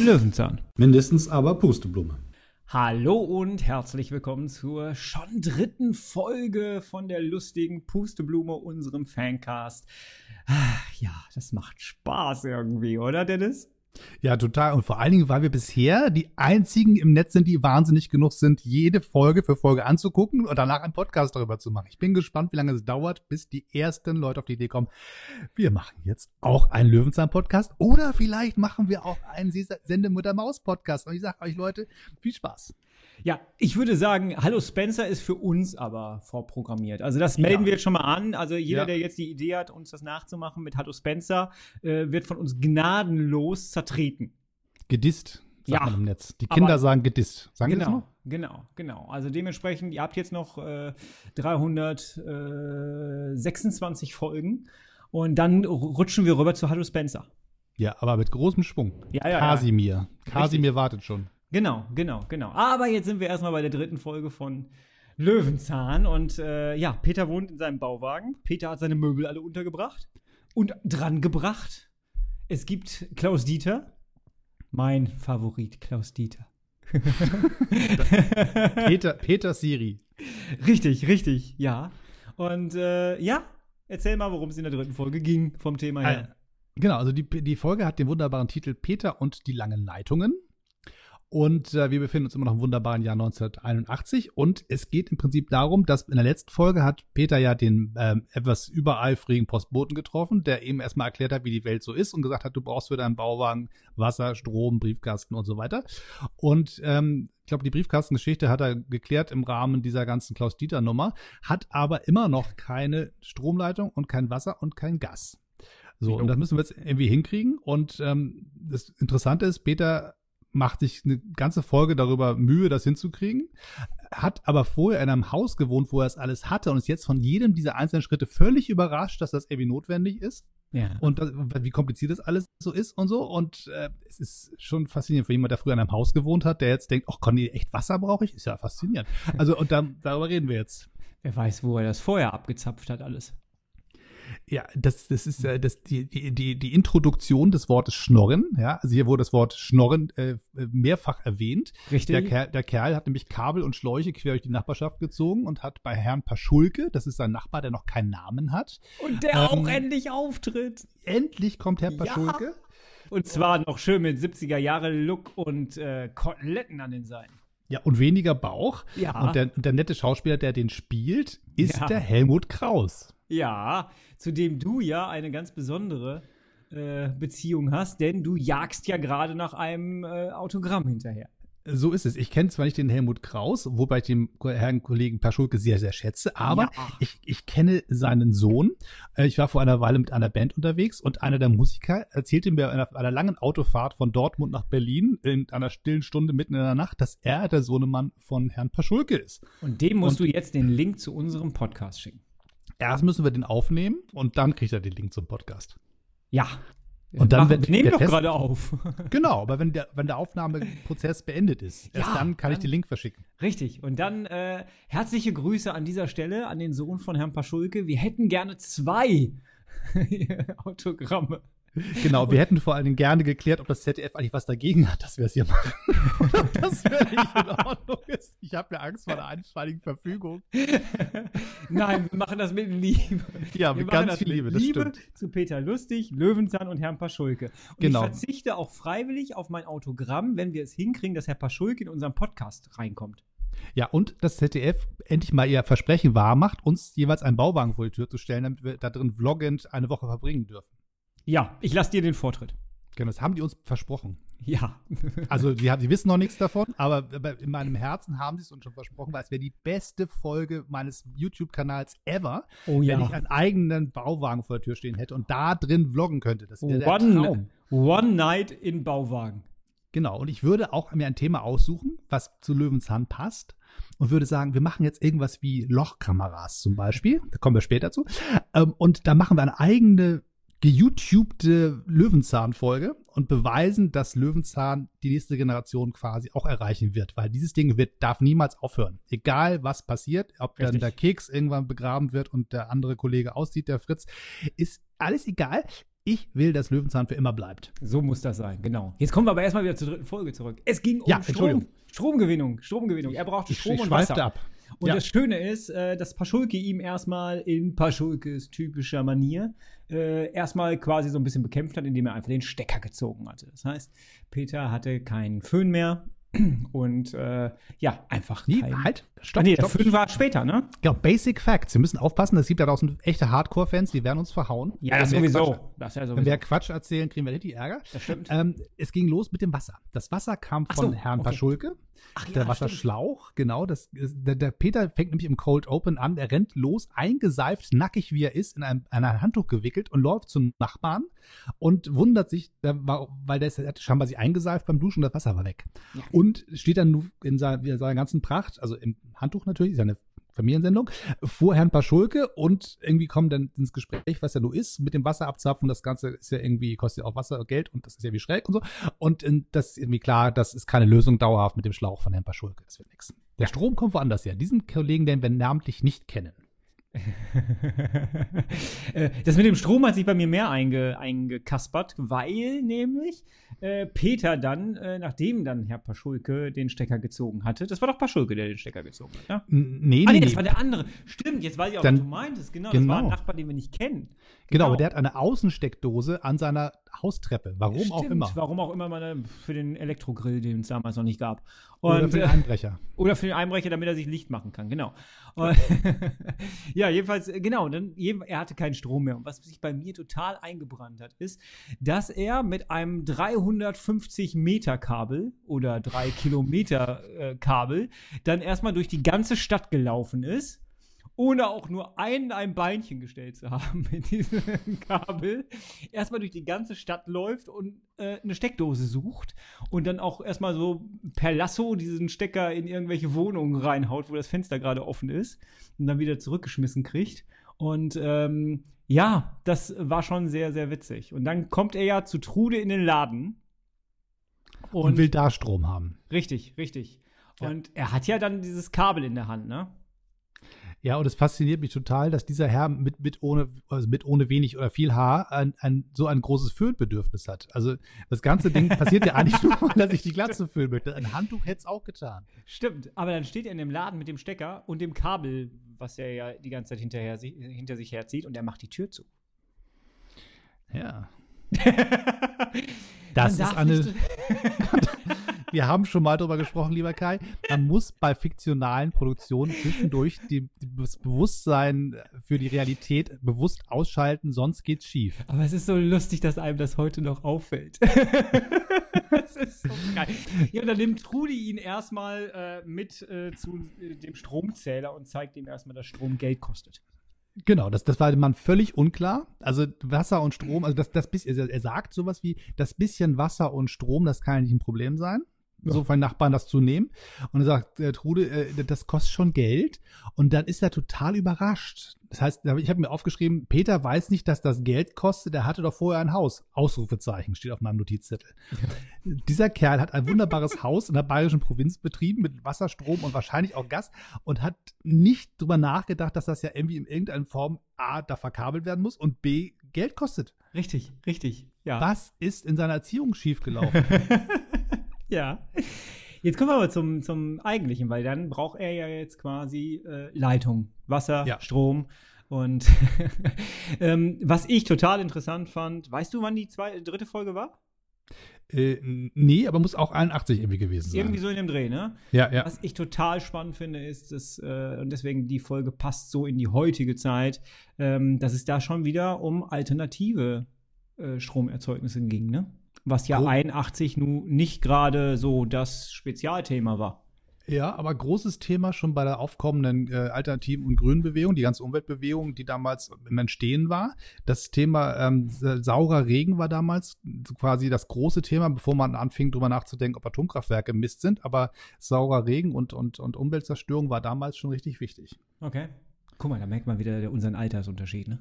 Löwenzahn. Mindestens aber Pusteblume. Hallo und herzlich willkommen zur schon dritten Folge von der lustigen Pusteblume, unserem Fancast. Ach, ja, das macht Spaß irgendwie, oder Dennis? Ja, total. Und vor allen Dingen, weil wir bisher die einzigen im Netz sind, die wahnsinnig genug sind, jede Folge für Folge anzugucken und danach einen Podcast darüber zu machen. Ich bin gespannt, wie lange es dauert, bis die ersten Leute auf die Idee kommen. Wir machen jetzt auch einen Löwenzahn-Podcast oder vielleicht machen wir auch einen Sendemutter-Maus-Podcast. Und ich sage euch, Leute, viel Spaß. Ja, ich würde sagen, Hallo Spencer ist für uns aber vorprogrammiert. Also das melden ja. wir jetzt schon mal an. Also jeder, ja. der jetzt die Idee hat, uns das nachzumachen mit Hallo Spencer, äh, wird von uns gnadenlos zertreten. Gedisst, sagt ja. man im Netz. Die Kinder sagen gedisst. Sagen genau, das noch? Genau, genau. Also dementsprechend, ihr habt jetzt noch äh, 326 Folgen und dann rutschen wir rüber zu Hallo Spencer. Ja, aber mit großem Schwung. Ja, ja. Kasimir. Kasimir wartet schon. Genau, genau, genau. Aber jetzt sind wir erstmal bei der dritten Folge von Löwenzahn. Und äh, ja, Peter wohnt in seinem Bauwagen. Peter hat seine Möbel alle untergebracht und drangebracht. Es gibt Klaus Dieter. Mein Favorit, Klaus Dieter. Peter, Peter Siri. Richtig, richtig, ja. Und äh, ja, erzähl mal, worum es in der dritten Folge ging vom Thema her. Genau, also die, die Folge hat den wunderbaren Titel Peter und die langen Leitungen. Und äh, wir befinden uns immer noch im wunderbaren Jahr 1981. Und es geht im Prinzip darum, dass in der letzten Folge hat Peter ja den ähm, etwas übereifrigen Postboten getroffen, der eben erstmal erklärt hat, wie die Welt so ist und gesagt hat, du brauchst für deinen Bauwagen Wasser, Strom, Briefkasten und so weiter. Und ähm, ich glaube, die Briefkastengeschichte hat er geklärt im Rahmen dieser ganzen Klaus-Dieter-Nummer, hat aber immer noch keine Stromleitung und kein Wasser und kein Gas. So, und das müssen wir jetzt irgendwie hinkriegen. Und ähm, das Interessante ist, Peter macht sich eine ganze Folge darüber Mühe, das hinzukriegen, hat aber vorher in einem Haus gewohnt, wo er es alles hatte und ist jetzt von jedem dieser einzelnen Schritte völlig überrascht, dass das irgendwie notwendig ist. Ja. Und das, wie kompliziert das alles so ist und so. Und äh, es ist schon faszinierend für jemand, der früher in einem Haus gewohnt hat, der jetzt denkt, ach, Conny, echt Wasser brauche ich? Ist ja faszinierend. Also, und da, darüber reden wir jetzt. Wer weiß, wo er das vorher abgezapft hat, alles. Ja, das, das ist äh, das, die, die, die Introduktion des Wortes Schnorren. Ja, also hier wurde das Wort Schnorren äh, mehrfach erwähnt. Richtig. Der Kerl, der Kerl hat nämlich Kabel und Schläuche quer durch die Nachbarschaft gezogen und hat bei Herrn Paschulke, das ist sein Nachbar, der noch keinen Namen hat. Und der ähm, auch endlich auftritt. Endlich kommt Herr Paschulke. Ja. Und zwar noch schön mit 70er Jahre Look und äh, Koteletten an den Seiten. Ja, und weniger Bauch. Ja. Und der, der nette Schauspieler, der den spielt, ist ja. der Helmut Kraus. Ja, zu dem du ja eine ganz besondere äh, Beziehung hast, denn du jagst ja gerade nach einem äh, Autogramm hinterher. So ist es. Ich kenne zwar nicht den Helmut Kraus, wobei ich den Herrn Kollegen Paschulke sehr, sehr schätze, aber ja. ich, ich kenne seinen Sohn. Äh, ich war vor einer Weile mit einer Band unterwegs und einer der Musiker erzählte mir auf einer langen Autofahrt von Dortmund nach Berlin in einer stillen Stunde mitten in der Nacht, dass er der Sohnemann von Herrn Paschulke ist. Und dem musst und, du jetzt den Link zu unserem Podcast schicken erst müssen wir den aufnehmen und dann kriegt er den Link zum Podcast. Ja. Und dann, wenn wir nehmen doch gerade auf. genau, aber wenn der, wenn der Aufnahmeprozess beendet ist, erst ja, dann kann dann, ich den Link verschicken. Richtig. Und dann äh, herzliche Grüße an dieser Stelle an den Sohn von Herrn Paschulke. Wir hätten gerne zwei Autogramme. Genau, wir hätten vor allen Dingen gerne geklärt, ob das ZDF eigentlich was dagegen hat, dass wir es hier machen. ob das völlig in Ordnung ist. Ich habe ja Angst vor der einstweiligen Verfügung. Nein, wir machen das mit Liebe. Ja, wir mit ganz viel Liebe, das Liebe stimmt. zu Peter Lustig, Löwenzahn und Herrn Paschulke. Und genau. ich verzichte auch freiwillig auf mein Autogramm, wenn wir es hinkriegen, dass Herr Paschulke in unseren Podcast reinkommt. Ja, und das ZDF endlich mal ihr Versprechen wahrmacht, uns jeweils einen Bauwagen vor die Tür zu stellen, damit wir da drin vloggend eine Woche verbringen dürfen. Ja, ich lasse dir den Vortritt. Genau, das haben die uns versprochen. Ja. also, die, die wissen noch nichts davon, aber in meinem Herzen haben sie es uns schon versprochen, weil es wäre die beste Folge meines YouTube-Kanals ever, oh, ja. wenn ich einen eigenen Bauwagen vor der Tür stehen hätte und da drin vloggen könnte. Das wäre der Traum. One Night in Bauwagen. Genau, und ich würde auch mir ein Thema aussuchen, was zu Löwenzahn passt und würde sagen, wir machen jetzt irgendwas wie Lochkameras zum Beispiel, da kommen wir später zu, ähm, und da machen wir eine eigene geyoutubte Löwenzahn-Folge und beweisen, dass Löwenzahn die nächste Generation quasi auch erreichen wird, weil dieses Ding wird, darf niemals aufhören. Egal was passiert, ob Richtig. dann der Keks irgendwann begraben wird und der andere Kollege aussieht, der Fritz, ist alles egal. Ich will, dass Löwenzahn für immer bleibt. So muss das sein, genau. Jetzt kommen wir aber erstmal wieder zur dritten Folge zurück. Es ging um Ja, Strom. Stromgewinnung. Stromgewinnung. Er brauchte Ich, Strom ich und schweifte Wasser. ab. Und Ja. das Schöne ist, äh, dass Paschulke ihm erstmal in Paschulkes typischer Manier äh, erstmal quasi so ein bisschen bekämpft hat, indem er einfach den Stecker gezogen hatte. Das heißt, Peter hatte keinen Föhn mehr und äh, ja, einfach Wie? kein Halt, Ah, stopp, nee, der stopp. Föhn war später, ne? Genau, Basic Facts. Wir müssen aufpassen, es gibt da draußen echte Hardcore-Fans, die werden uns verhauen. Ja, das Wenn sowieso. Quatsch- Das ja Wenn sowieso. wir Quatsch erzählen, kriegen wir richtig Ärger. Das stimmt. Ähm, es ging los mit dem Wasser. Das Wasser kam von so, Herrn okay. Paschulke. Ach ja, der stimmt. Wasserschlauch, genau. Das, der, der Peter fängt nämlich im Cold Open an. Er rennt los, eingeseift, nackig wie er ist, in ein, in ein Handtuch gewickelt und läuft zum Nachbarn und wundert sich, weil der ist, hat scheinbar sich eingeseift beim Duschen und das Wasser war weg. Ja. Und steht dann in seiner, in seiner ganzen Pracht, also im Handtuch natürlich, seine Familiensendung, vor Herrn Paschulke und irgendwie kommen dann ins Gespräch, was ja nur ist, mit dem Wasser abzapfen. Das Ganze ist ja irgendwie, kostet ja auch Wasser, Geld und das ist ja wie schräg und so. Und äh, das ist irgendwie klar, das ist keine Lösung dauerhaft mit dem Schlauch von Herrn Paschulke. Das wird nichts. Der Strom kommt woanders her. Diesen Kollegen, den wir namentlich nicht kennen. Äh, das mit dem Strom hat sich bei mir mehr einge, eingekaspert, weil nämlich äh, Peter dann, äh, nachdem dann Herr Paschulke den Stecker gezogen hatte, das war doch Paschulke, der den Stecker gezogen hat, ne? Nee, Ah, nee, nee, das war der andere. Stimmt, jetzt weiß ich auch, Dann- was du meintest. Genau, das war ein genau. Nachbar, den wir nicht kennen. Genau, aber der hat eine Außensteckdose an seiner Haustreppe. Warum auch Stimmt, immer. Warum auch immer man äh, für den Elektrogrill, den es damals noch nicht gab. Oder Und, für den äh, Einbrecher. Oder für den Einbrecher, damit er sich Licht machen kann, genau. Und ja, jedenfalls, äh, genau, dann, er hatte keinen Strom mehr. Und was sich bei mir total eingebrannt hat, ist, dass er mit einem 350 Meter Kabel oder 3 Kilometer äh, Kabel dann erstmal durch die ganze Stadt gelaufen ist. Ohne auch nur ein, ein Beinchen gestellt zu haben mit diesem Kabel, erstmal durch die ganze Stadt läuft und äh, eine Steckdose sucht und dann auch erstmal so per Lasso diesen Stecker in irgendwelche Wohnungen reinhaut, wo das Fenster gerade offen ist und dann wieder zurückgeschmissen kriegt. Und ähm, ja, das war schon sehr, sehr witzig. Und dann kommt er ja zu Trude in den Laden. Und, will da Strom haben. Richtig, richtig. Ja. Und er hat ja dann dieses Kabel in der Hand, ne? Ja, und es fasziniert mich total, dass dieser Herr mit, mit, ohne, also mit ohne wenig oder viel Haar ein, ein, so ein großes Föhnbedürfnis hat. Also das ganze Ding passiert ja eigentlich nur, weil er sich die Glatze föhnen möchte. Ein Handtuch hätte es auch getan. Stimmt, aber dann steht er in dem Laden mit dem Stecker und dem Kabel, was er ja die ganze Zeit hinterher, hinter sich herzieht und er macht die Tür zu. Ja. Das ist eine. Wir haben schon mal darüber gesprochen, lieber Kai. Man muss bei fiktionalen Produktionen zwischendurch die, die, das Bewusstsein für die Realität bewusst ausschalten, sonst geht's schief. Aber es ist so lustig, dass einem das heute noch auffällt. das ist so geil. Ja, und dann nimmt Trudi ihn erstmal äh, mit äh, zu äh, dem Stromzähler und zeigt ihm erstmal, dass Strom Geld kostet. Genau, das, das war dem Mann völlig unklar. Also Wasser und Strom, also das, das bisschen, er sagt sowas wie, das bisschen Wasser und Strom, das kann ja nicht ein Problem sein. So von Nachbarn das zu nehmen. Und er sagt, äh, Trude, äh, das kostet schon Geld. Und dann ist er total überrascht. Das heißt, ich habe mir aufgeschrieben, Peter weiß nicht, dass das Geld kostet. Er hatte doch vorher ein Haus. Ausrufezeichen steht auf meinem Notizzettel. Dieser Kerl hat ein wunderbares Haus in der bayerischen Provinz betrieben mit Wasser, Strom und wahrscheinlich auch Gas und hat nicht drüber nachgedacht, dass das ja irgendwie in irgendeiner Form A, da verkabelt werden muss und B, Geld kostet. Richtig, richtig. Ja. Was ist in seiner Erziehung schiefgelaufen? Ja. Jetzt kommen wir aber zum, zum Eigentlichen, weil dann braucht er ja jetzt quasi äh, Leitung, Wasser, Ja. Strom. Und ähm, was ich total interessant fand, weißt du, wann die zwei, dritte Folge war? äh, nee, aber muss auch 81 irgendwie gewesen sein. Irgendwie so in dem Dreh, ne? ja, ja. Was ich total spannend finde, ist, dass, äh, und deswegen die Folge passt so in die heutige Zeit, ähm, dass es da schon wieder um alternative äh, Stromerzeugnisse ging, ne? Was ja Oh. 81 nun nicht gerade so das Spezialthema war. Ja, aber großes Thema schon bei der aufkommenden äh, Alternativen- und Grünbewegung, die ganze Umweltbewegung, die damals im Entstehen war. Das Thema ähm, sa- saurer Regen war damals quasi das große Thema, bevor man anfing, drüber nachzudenken, ob Atomkraftwerke Mist sind. Aber saurer Regen und, und, und Umweltzerstörung war damals schon richtig wichtig. Okay. Guck mal, da merkt man wieder der- unseren Altersunterschied, ne?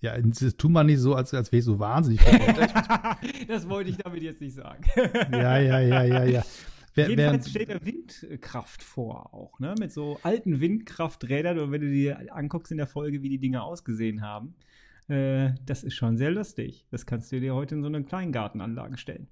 Ja, das tut man nicht so, als, als wäre ich so wahnsinnig. älter. das wollte ich damit jetzt nicht sagen. ja, ja, ja, ja, ja. Wer, Jedenfalls wer, stellt er Windkraft vor auch, ne? Mit so alten Windkrafträdern. Und wenn du dir anguckst in der Folge, wie die Dinger ausgesehen haben, Äh, das ist schon sehr lustig. Das kannst du dir heute in so eine Kleingartenanlage stellen.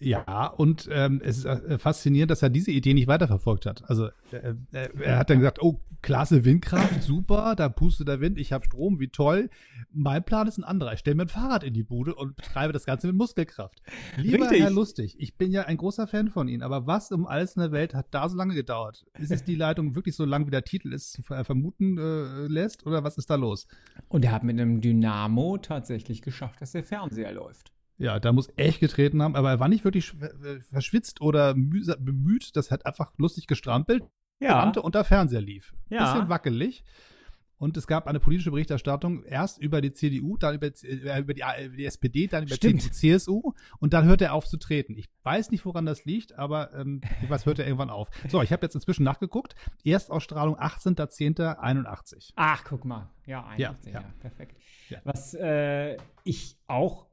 Ja, und ähm, es ist äh, faszinierend, dass er diese Idee nicht weiterverfolgt hat. Also äh, äh, er hat dann gesagt, oh, klasse Windkraft, super, da pustet der Wind, ich habe Strom, wie toll. Mein Plan ist ein anderer. Ich stelle mir ein Fahrrad in die Bude und betreibe das Ganze mit Muskelkraft. Lieber Richtig. Herr Lustig, ich bin ja ein großer Fan von Ihnen, aber was um alles in der Welt hat da so lange gedauert? Ist es die Leitung wirklich so lang, wie der Titel es ver- vermuten äh, lässt, oder was ist da los? Und er hat mit einem Dynamo tatsächlich geschafft, dass der Fernseher läuft. Ja, da muss echt getreten haben, aber er war nicht wirklich schw- äh, verschwitzt oder bemüht. Das hat einfach lustig gestrampelt. Beamte und der Fernseher lief. Ja. Bisschen wackelig. Und es gab eine politische Berichterstattung, erst über die CDU, dann über, äh, über, die, äh, über die SPD, dann über Stimmt. CDU, CSU und dann hört er auf zu treten. Ich weiß nicht, woran das liegt, aber ähm, was hört er irgendwann auf. So, ich habe jetzt inzwischen nachgeguckt. Erstausstrahlung 18.10.81. Ach, guck mal. Ja, 81, ja, ja. perfekt. Ja. Was äh, ich auch,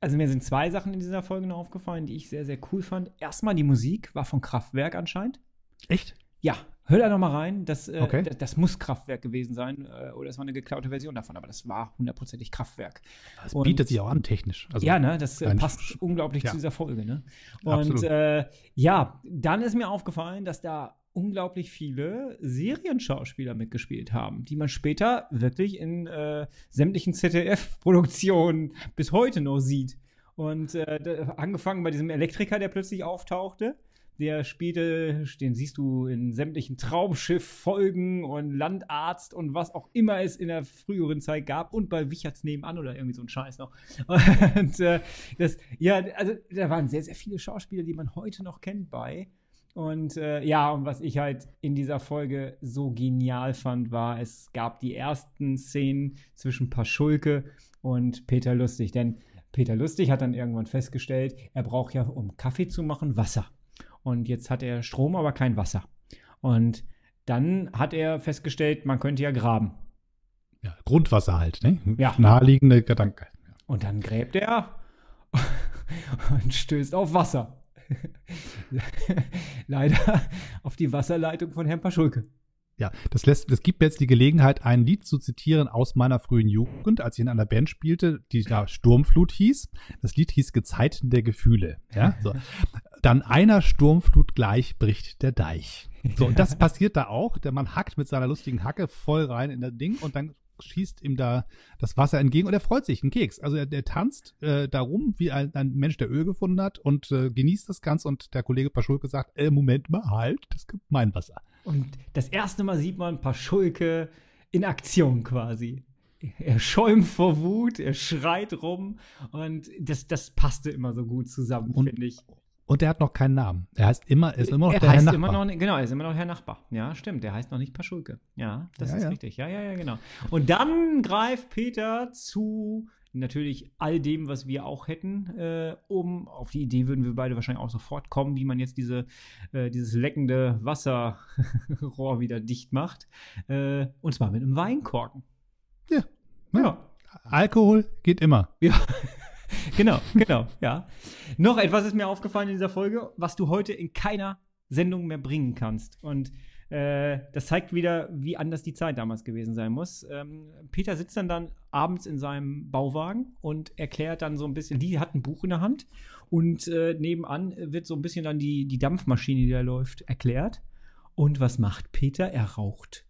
also mir sind zwei Sachen in dieser Folge noch aufgefallen, die ich sehr, sehr cool fand. Erstmal die Musik war von Kraftwerk anscheinend. Echt? Ja, hör da noch mal rein. Das, äh, Okay. das, das muss Kraftwerk gewesen sein. Äh, oder es war eine geklaute Version davon, aber das war hundertprozentig Kraftwerk. Das Und- bietet sich auch an, technisch. Also, ja, ne, das äh, passt unglaublich ja. zu dieser Folge, ne? Und äh, ja, dann ist mir aufgefallen, dass da unglaublich viele Serienschauspieler mitgespielt haben, die man später wirklich in äh, sämtlichen ZDF-Produktionen bis heute noch sieht. Und äh, angefangen bei diesem Elektriker, der plötzlich auftauchte. Der spielte, den siehst du in sämtlichen Traumschiff-Folgen und Landarzt und was auch immer es in der früheren Zeit gab und bei Wicherts nebenan oder irgendwie so ein Scheiß noch. Und äh, das, ja, also da waren sehr, sehr viele Schauspieler, die man heute noch kennt bei. Und äh, ja, und was ich halt in dieser Folge so genial fand, war, es gab die ersten Szenen zwischen Paschulke und Peter Lustig. Denn Peter Lustig hat dann irgendwann festgestellt, er braucht ja, um Kaffee zu machen, Wasser. Und jetzt hat er Strom, aber kein Wasser. Und dann hat er festgestellt, man könnte ja graben. ja, Grundwasser halt, ne? Ja. Naheliegende Gedanke. Und dann gräbt er und stößt auf Wasser. Leider auf die Wasserleitung von Herrn Paschulke. Ja, das lässt, das gibt mir jetzt die Gelegenheit, ein Lied zu zitieren aus meiner frühen Jugend, als ich in einer Band spielte, die da Sturmflut hieß. Das Lied hieß Gezeiten der Gefühle. Ja, so. Dann einer Sturmflut gleich bricht der Deich. So, und das passiert da auch. Der Mann hackt mit seiner lustigen Hacke voll rein in das Ding und dann schießt ihm da das Wasser entgegen und er freut sich, ein Keks. Also er, der tanzt äh, da rum wie ein, ein Mensch, der Öl gefunden hat und äh, genießt das Ganze und der Kollege Paschulke sagt, äh, Moment mal, halt, das gibt mein Wasser. Und das erste Mal sieht man Paschulke in Aktion quasi. Er schäumt vor Wut, er schreit rum und das, das passte immer so gut zusammen, finde ich. Und er hat noch keinen Namen. Er heißt immer, ist immer noch er der heißt Herr immer Nachbar. noch, genau, er ist immer noch Herr Nachbar. Ja, stimmt, der heißt noch nicht Paschulke. Ja, das Ja, ist ja. richtig. Ja, ja, ja, genau. Und dann greift Peter zu natürlich all dem, was wir auch hätten, äh, um, auf die Idee würden wir beide wahrscheinlich auch sofort kommen, wie man jetzt diese, äh, dieses leckende Wasserrohr wieder dicht macht. Äh, und zwar mit einem Weinkorken. Ja. Ja. Alkohol geht immer. Ja, genau, genau, ja. Noch etwas ist mir aufgefallen in dieser Folge, was du heute in keiner Sendung mehr bringen kannst. Und äh, das zeigt wieder, wie anders die Zeit damals gewesen sein muss. Ähm, Peter sitzt dann dann abends in seinem Bauwagen und erklärt dann so ein bisschen, die hat ein Buch in der Hand und äh, nebenan wird so ein bisschen dann die, die Dampfmaschine, die da läuft, erklärt. Und was macht Peter? Er raucht.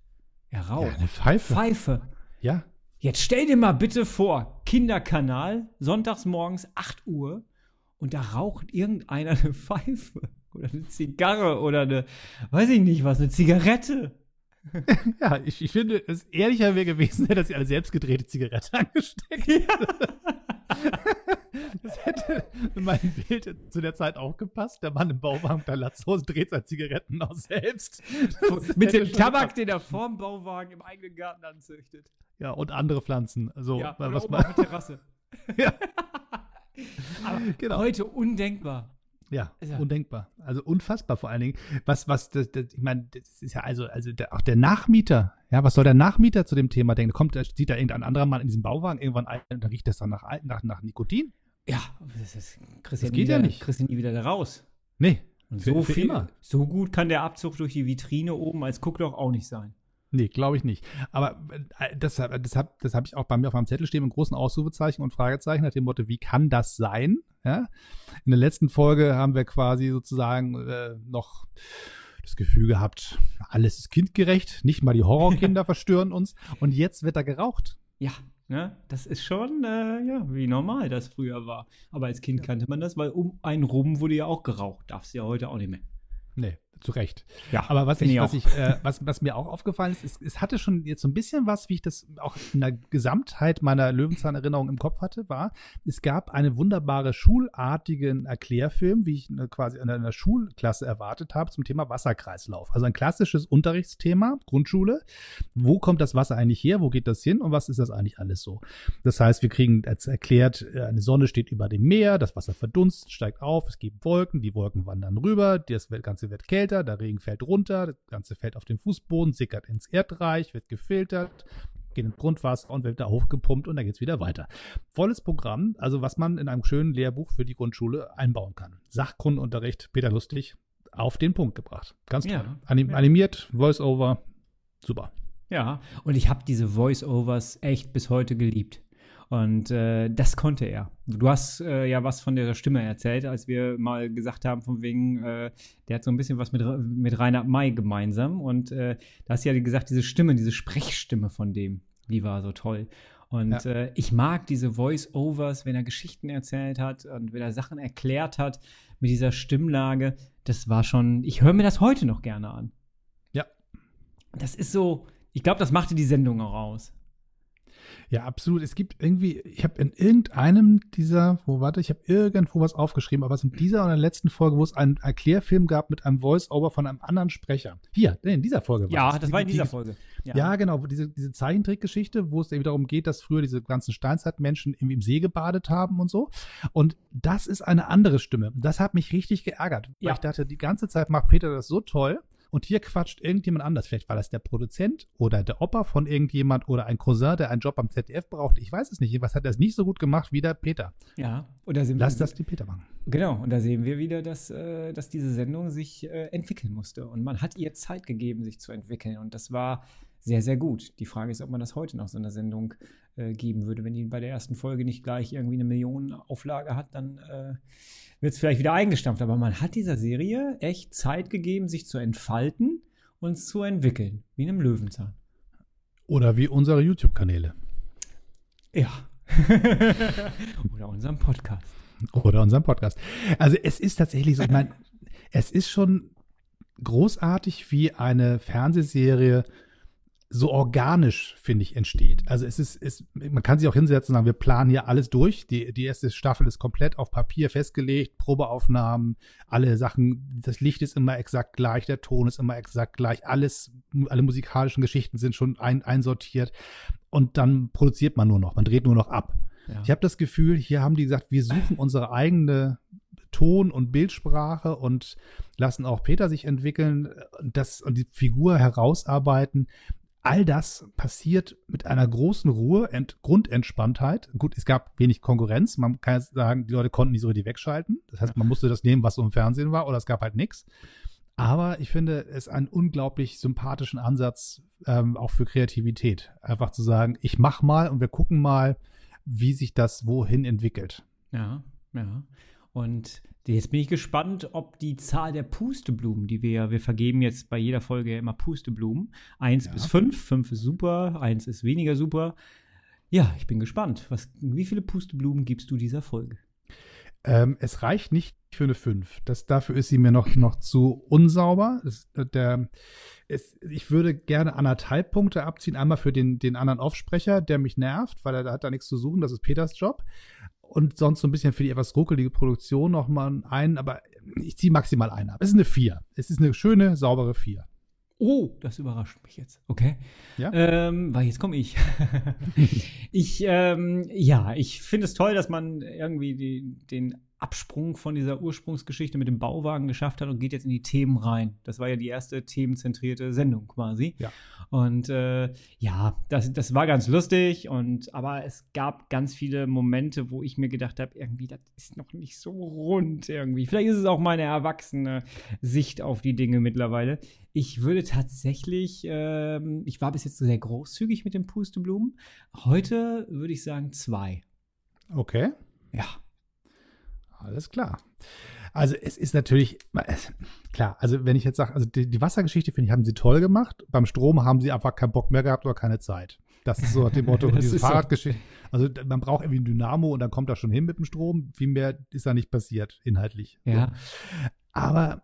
Er Ja, raucht. eine Pfeife. Pfeife. Ja. Jetzt stell dir mal bitte vor, Kinderkanal, sonntags morgens 8 Uhr und da raucht irgendeiner eine Pfeife oder eine Zigarre oder eine, weiß ich nicht was, eine Zigarette. Ja, ich, ich finde, es ehrlicher wäre gewesen, hätte er sich eine selbstgedrehte Zigarette angesteckt. Das hätte in mein Bild zu der Zeit auch gepasst. Der Mann im Bauwagen der Latzhose dreht seine Zigaretten auch selbst. Das Mit hätte dem Tabak, den er vorm Bauwagen im eigenen Garten anzüchtet. Ja, und andere Pflanzen. So, ja, was oben man, auf der Terrasse. Ja. Aber Genau. heute undenkbar. Ja, Ja. undenkbar. Also unfassbar vor allen Dingen. Was, was, das, das, ich meine, das ist ja also, also der, auch der Nachmieter. Ja, was soll der Nachmieter zu dem Thema denken? Kommt, sieht da irgendein anderer Mann in diesem Bauwagen irgendwann ein und dann riecht das dann nach, nach, nach Nikotin? Ja, das, ist, kriegst Das geht ja wieder, nicht. Kriegst du nie wieder da raus. Nee. Und Für- so für viel, immer. so gut kann der Abzug durch die Vitrine oben als Guckloch auch nicht sein. Nee, glaube ich nicht. Aber äh, das, das habe das hab ich auch bei mir auf meinem Zettel stehen mit großen Ausrufezeichen und Fragezeichen nach dem Motto, wie kann das sein? Ja? In der letzten Folge haben wir quasi sozusagen äh, noch das Gefühl gehabt, alles ist kindgerecht, nicht mal die Horrorkinder verstören uns und jetzt wird da geraucht. Ja, ne? Das ist schon, äh, ja, wie normal das früher war. Aber als Kind kannte man das, weil um einen rum wurde ja auch geraucht. Darfst du ja heute auch nicht mehr. Nee, zu Recht. Ja, Aber was, ich, ich was, ich, äh, was, was mir auch aufgefallen ist, ist, es hatte schon jetzt so ein bisschen was, wie ich das auch in der Gesamtheit meiner Löwenzahn-Erinnerung im Kopf hatte, war, es gab einen wunderbare schulartigen Erklärfilm, wie ich äh, quasi in einer Schulklasse erwartet habe, zum Thema Wasserkreislauf. Also ein klassisches Unterrichtsthema, Grundschule. Wo kommt das Wasser eigentlich her? Wo geht das hin? Und was ist das eigentlich alles so? Das heißt, wir kriegen jetzt erklärt, äh, eine Sonne steht über dem Meer, das Wasser verdunstet, steigt auf, es gibt Wolken, die Wolken wandern rüber, das Ganze wird kälter, der Regen fällt runter, das Ganze fällt auf den Fußboden, sickert ins Erdreich, wird gefiltert, geht ins Grundwasser und wird da hochgepumpt und dann geht's wieder weiter. Volles Programm, also was man in einem schönen Lehrbuch für die Grundschule einbauen kann. Sachkundenunterricht, Peter Lustig, auf den Punkt gebracht. Ganz toll. Ja, Anim ja. Animiert, Voice-Over, super. Ja, und ich habe diese Voice-Overs echt bis heute geliebt. Und äh, das konnte er. Du hast äh, ja was von der Stimme erzählt, als wir mal gesagt haben, von wegen, äh, der hat so ein bisschen was mit, mit Reinhard May gemeinsam. Und äh, da hast du ja gesagt, diese Stimme, diese Sprechstimme von dem, die war so toll. Und Ja. äh, ich mag diese Voice-Overs, wenn er Geschichten erzählt hat und wenn er Sachen erklärt hat mit dieser Stimmlage. Das war schon, ich höre mir das heute noch gerne an. Ja. Das ist so, ich glaube, das machte die Sendung auch aus. Ja, absolut. Es gibt irgendwie, ich habe in irgendeinem dieser, wo warte, ich habe irgendwo was aufgeschrieben, aber es in dieser oder in der letzten Folge, wo es einen Erklärfilm gab mit einem Voice-Over von einem anderen Sprecher. Hier, in dieser Folge Ja, das war in Die- dieser die- Folge. Ja, genau, wo diese, diese Zeichentrickgeschichte, wo es eben darum geht, dass früher diese ganzen Steinzeitmenschen irgendwie im See gebadet haben und so. Und das ist eine andere Stimme. Das hat mich richtig geärgert, weil Ja. ich dachte, die ganze Zeit macht Peter das so toll. Und hier quatscht irgendjemand anders. Vielleicht war das der Produzent oder der Opa von irgendjemand oder ein Cousin, der einen Job am ZDF braucht. Ich weiß es nicht. Was hat er es nicht so gut gemacht wie der Peter? Ja, und da sind Lass wir, das die Peter machen. Genau, und da sehen wir wieder, dass, äh, dass diese Sendung sich äh, entwickeln musste. Und man hat ihr Zeit gegeben, sich zu entwickeln. Und das war sehr, sehr gut. Die Frage ist, ob man das heute noch so einer Sendung äh, geben würde. Wenn die bei der ersten Folge nicht gleich irgendwie eine Millionenauflage hat, dann äh, wird es vielleicht wieder eingestampft. Aber man hat dieser Serie echt Zeit gegeben, sich zu entfalten und zu entwickeln. Wie in einem Löwenzahn. Oder wie unsere YouTube-Kanäle. Ja. Oder unserem Podcast. Oder unserem Podcast. Also es ist tatsächlich so, ich meine, es ist schon großartig, wie eine Fernsehserie so organisch, finde ich, entsteht. Also es ist, es, man kann sich auch hinsetzen und sagen, wir planen hier alles durch. Die, die erste Staffel ist komplett auf Papier festgelegt, Probeaufnahmen, alle Sachen, das Licht ist immer exakt gleich, der Ton ist immer exakt gleich, alles, alle musikalischen Geschichten sind schon ein, einsortiert. Und dann produziert man nur noch, man dreht nur noch ab. Ja. Ich habe das Gefühl, hier haben die gesagt, wir suchen unsere eigene Ton- und Bildsprache und lassen auch Peter sich entwickeln das, und die Figur herausarbeiten. All das passiert mit einer großen Ruhe, Ent Grundentspanntheit. Gut, es gab wenig Konkurrenz. Man kann sagen, die Leute konnten nicht so richtig wegschalten. Das heißt, man musste das nehmen, was so im Fernsehen war, oder es gab halt nichts. Aber ich finde es einen unglaublich sympathischen Ansatz ähm, auch für Kreativität. Einfach zu sagen, ich mach mal und wir gucken mal, wie sich das wohin entwickelt. Ja, ja. Und jetzt bin ich gespannt, ob die Zahl der Pusteblumen, die wir, wir vergeben jetzt bei jeder Folge ja immer Pusteblumen, eins Ja. bis fünf, fünf ist super, eins ist weniger super. Ja, ich bin gespannt. Was, wie viele Pusteblumen gibst du dieser Folge? Ähm, es reicht nicht für eine 5. Das, dafür ist sie mir noch, noch zu unsauber. Das, der, es, ich würde gerne anderthalb Punkte abziehen. Einmal für den, den anderen Aufsprecher, der mich nervt, weil er da hat da nichts zu suchen. Das ist Peters Job. Und sonst so ein bisschen für die etwas ruckelige Produktion noch mal einen. Aber ich ziehe maximal einen ab. Es ist eine 4. Es ist eine schöne, saubere 4. Oh, das überrascht mich jetzt. Okay. Ja? Ähm, weil jetzt komme ich. ich, ähm, ja, ich finde es toll, dass man irgendwie die, den Absprung von dieser Ursprungsgeschichte mit dem Bauwagen geschafft hat und geht jetzt in die Themen rein. Das war ja die erste themenzentrierte Sendung quasi. Ja. Und äh, ja, das, das war ganz lustig. Und aber es gab ganz viele Momente, wo ich mir gedacht habe, irgendwie, das ist noch nicht so rund irgendwie. Vielleicht ist es auch meine erwachsene Sicht auf die Dinge mittlerweile. Ich würde tatsächlich, ähm, ich war bis jetzt sehr großzügig mit den Pusteblumen. Heute würde ich sagen zwei. Okay. Ja. Alles klar. Also es ist natürlich, klar, also wenn ich jetzt sage, also die, die Wassergeschichte, finde ich, haben sie toll gemacht. Beim Strom haben sie einfach keinen Bock mehr gehabt oder keine Zeit. Das ist so nach dem Motto dieser ist so. Fahrradgeschichte. Also man braucht irgendwie ein Dynamo und dann kommt das schon hin mit dem Strom. Viel mehr ist da nicht passiert, inhaltlich. Ja. So. Aber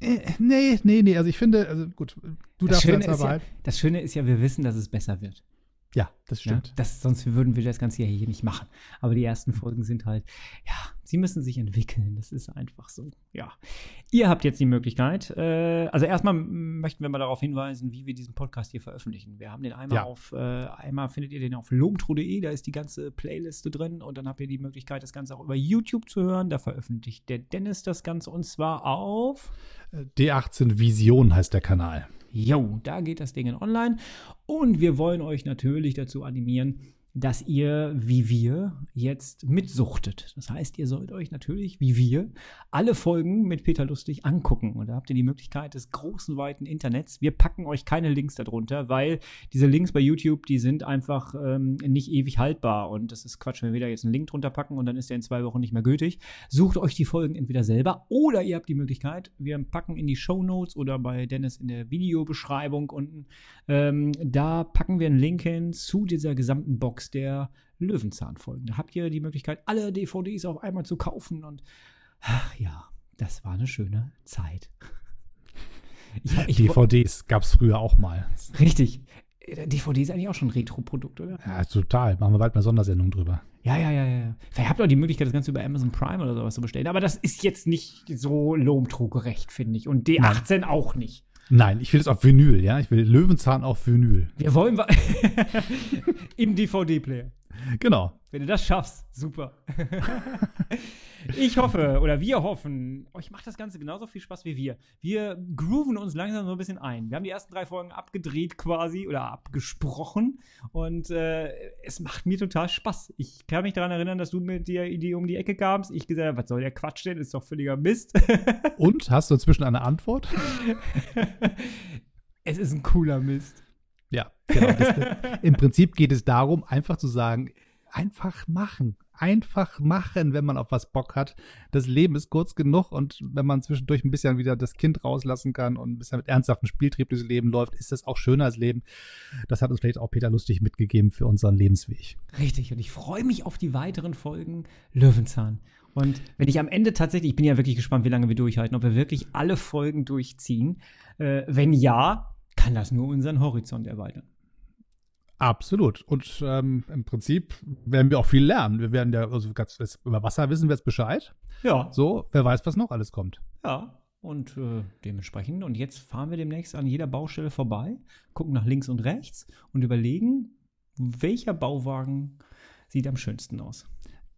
äh, nee, nee, nee. Also ich finde, also gut, du Das darfst Schöne, jetzt ist ja, das Schöne ist ja, wir wissen, dass es besser wird. Ja, das Ja, stimmt. das, sonst würden wir das Ganze ja hier nicht machen. Aber die ersten Folgen sind halt, ja, sie müssen sich entwickeln. Das ist einfach so. Ja. Ihr habt jetzt die Möglichkeit. Äh, also erstmal möchten wir mal darauf hinweisen, wie wir diesen Podcast hier veröffentlichen. Wir haben den einmal Ja. auf, äh, einmal findet ihr den auf lomtro.de, da ist die ganze Playliste drin und dann habt ihr die Möglichkeit, das Ganze auch über YouTube zu hören. Da veröffentlicht der Dennis das Ganze und zwar auf. D18 Vision heißt der Kanal. Jo, da geht das Ding online. Und wir wollen euch natürlich dazu animieren, dass ihr, wie wir, jetzt mitsuchtet. Das heißt, ihr sollt euch natürlich, wie wir, alle Folgen mit Peter Lustig angucken. Und da habt ihr die Möglichkeit des großen, weiten Internets. Wir packen euch keine Links darunter, weil diese Links bei YouTube, die sind einfach ähm, nicht ewig haltbar. Und das ist Quatsch, wenn wir da jetzt einen Link drunter packen und dann ist der in zwei Wochen nicht mehr gültig. Sucht euch die Folgen entweder selber oder ihr habt die Möglichkeit, wir packen in die Show Notes oder bei Dennis in der Videobeschreibung unten, ähm, da packen wir einen Link hin zu dieser gesamten Box der Löwenzahn-Folgen. Da habt ihr die Möglichkeit, alle DVDs auf einmal zu kaufen und ach ja, das war eine schöne Zeit. Ich, DVDs gab es früher auch mal. richtig. DVD ist eigentlich auch schon ein Retro-Produkt, oder? Ja, total. Machen wir bald mal Sondersendung drüber. Ja, ja, ja, ja. Vielleicht habt ihr auch die Möglichkeit, das Ganze über Amazon Prime oder sowas zu bestellen. Aber das ist jetzt nicht so Lomtro-gerecht, finde ich. Und D18 auch nicht. Nein, ich will es auf Vinyl, ja. Ich will Löwenzahn auf Vinyl. Wir wollen im DVD-Player. Genau. Wenn du das schaffst, super. ich hoffe, oder wir hoffen, euch macht das Ganze genauso viel Spaß wie wir. Wir grooven uns langsam so ein bisschen ein. Wir haben die ersten drei Folgen abgedreht quasi oder abgesprochen und äh, es macht mir total Spaß. Ich kann mich daran erinnern, dass du mit der Idee um die Ecke kamst. Ich gesagt habe, was soll der Quatsch denn? Ist doch völliger Mist. Und hast du inzwischen eine Antwort? es ist ein cooler Mist. Ja, genau. Das, Im Prinzip geht es darum, einfach zu sagen, einfach machen. Einfach machen, wenn man auf was Bock hat. Das Leben ist kurz genug und wenn man zwischendurch ein bisschen wieder das Kind rauslassen kann und ein bisschen mit ernsthaftem Spieltrieb durchs Leben läuft, ist das auch schöner als Leben. Das hat uns vielleicht auch Peter Lustig mitgegeben für unseren Lebensweg. Richtig, und ich freue mich auf die weiteren Folgen Löwenzahn. Und wenn ich am Ende tatsächlich, ich bin ja wirklich gespannt, wie lange wir durchhalten, ob wir wirklich alle Folgen durchziehen. Äh, wenn ja, kann das nur unseren Horizont erweitern. Absolut. Und ähm, im Prinzip werden wir auch viel lernen. Wir werden ja, also ganz, über Wasser wissen wir jetzt Bescheid. Ja. So, wer weiß, was noch alles kommt. Ja. Und äh, dementsprechend, und jetzt fahren wir demnächst an jeder Baustelle vorbei, gucken nach links und rechts und überlegen, welcher Bauwagen sieht am schönsten aus.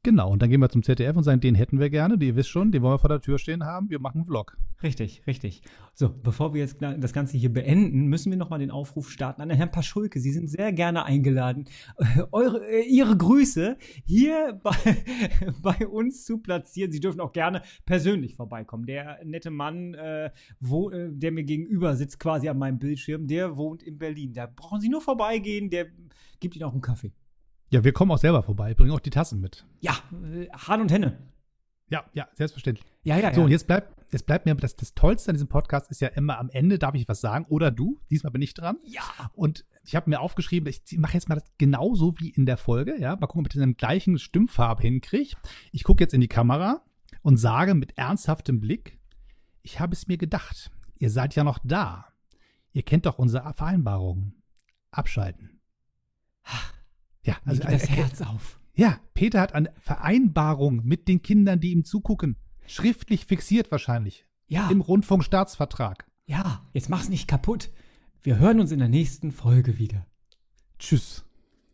Genau, und dann gehen wir zum ZDF und sagen, den hätten wir gerne, ihr wisst schon, den wollen wir vor der Tür stehen haben, wir machen einen Vlog. Richtig, richtig. So, bevor wir jetzt das Ganze hier beenden, müssen wir nochmal den Aufruf starten an Herrn Paschulke. Sie sind sehr gerne eingeladen, eure, äh, Ihre Grüße hier bei, bei uns zu platzieren. Sie dürfen auch gerne persönlich vorbeikommen. Der nette Mann, äh, wo, äh, der mir gegenüber sitzt, quasi an meinem Bildschirm, der wohnt in Berlin. Da brauchen Sie nur vorbeigehen, der gibt Ihnen auch einen Kaffee. Ja, wir kommen auch selber vorbei, bringen auch die Tassen mit. Ja, Hahn und Henne. Ja, ja, selbstverständlich. Ja, ja, So, ja. und jetzt bleibt, jetzt bleibt mir, das, das Tollste an diesem Podcast ist ja immer am Ende, darf ich was sagen, oder du, diesmal bin ich dran. ja. Und ich habe mir aufgeschrieben, ich mache jetzt mal das genauso wie in der Folge, ja, mal gucken, ob ich das in der gleichen Stimmfarbe hinkriege. Ich gucke jetzt in die Kamera und sage mit ernsthaftem Blick, ich habe es mir gedacht, ihr seid ja noch da. Ihr kennt doch unsere Vereinbarung. Abschalten. Ja, Also also das äh, Herz auf. ja, Peter hat eine Vereinbarung mit den Kindern, die ihm zugucken. Schriftlich fixiert wahrscheinlich. Ja. Im Rundfunkstaatsvertrag. Ja, jetzt mach's nicht kaputt. Wir hören uns in der nächsten Folge wieder. Tschüss.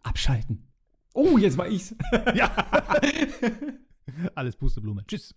Abschalten. Oh, jetzt war ich's. Ja. Alles Pusteblume. Tschüss.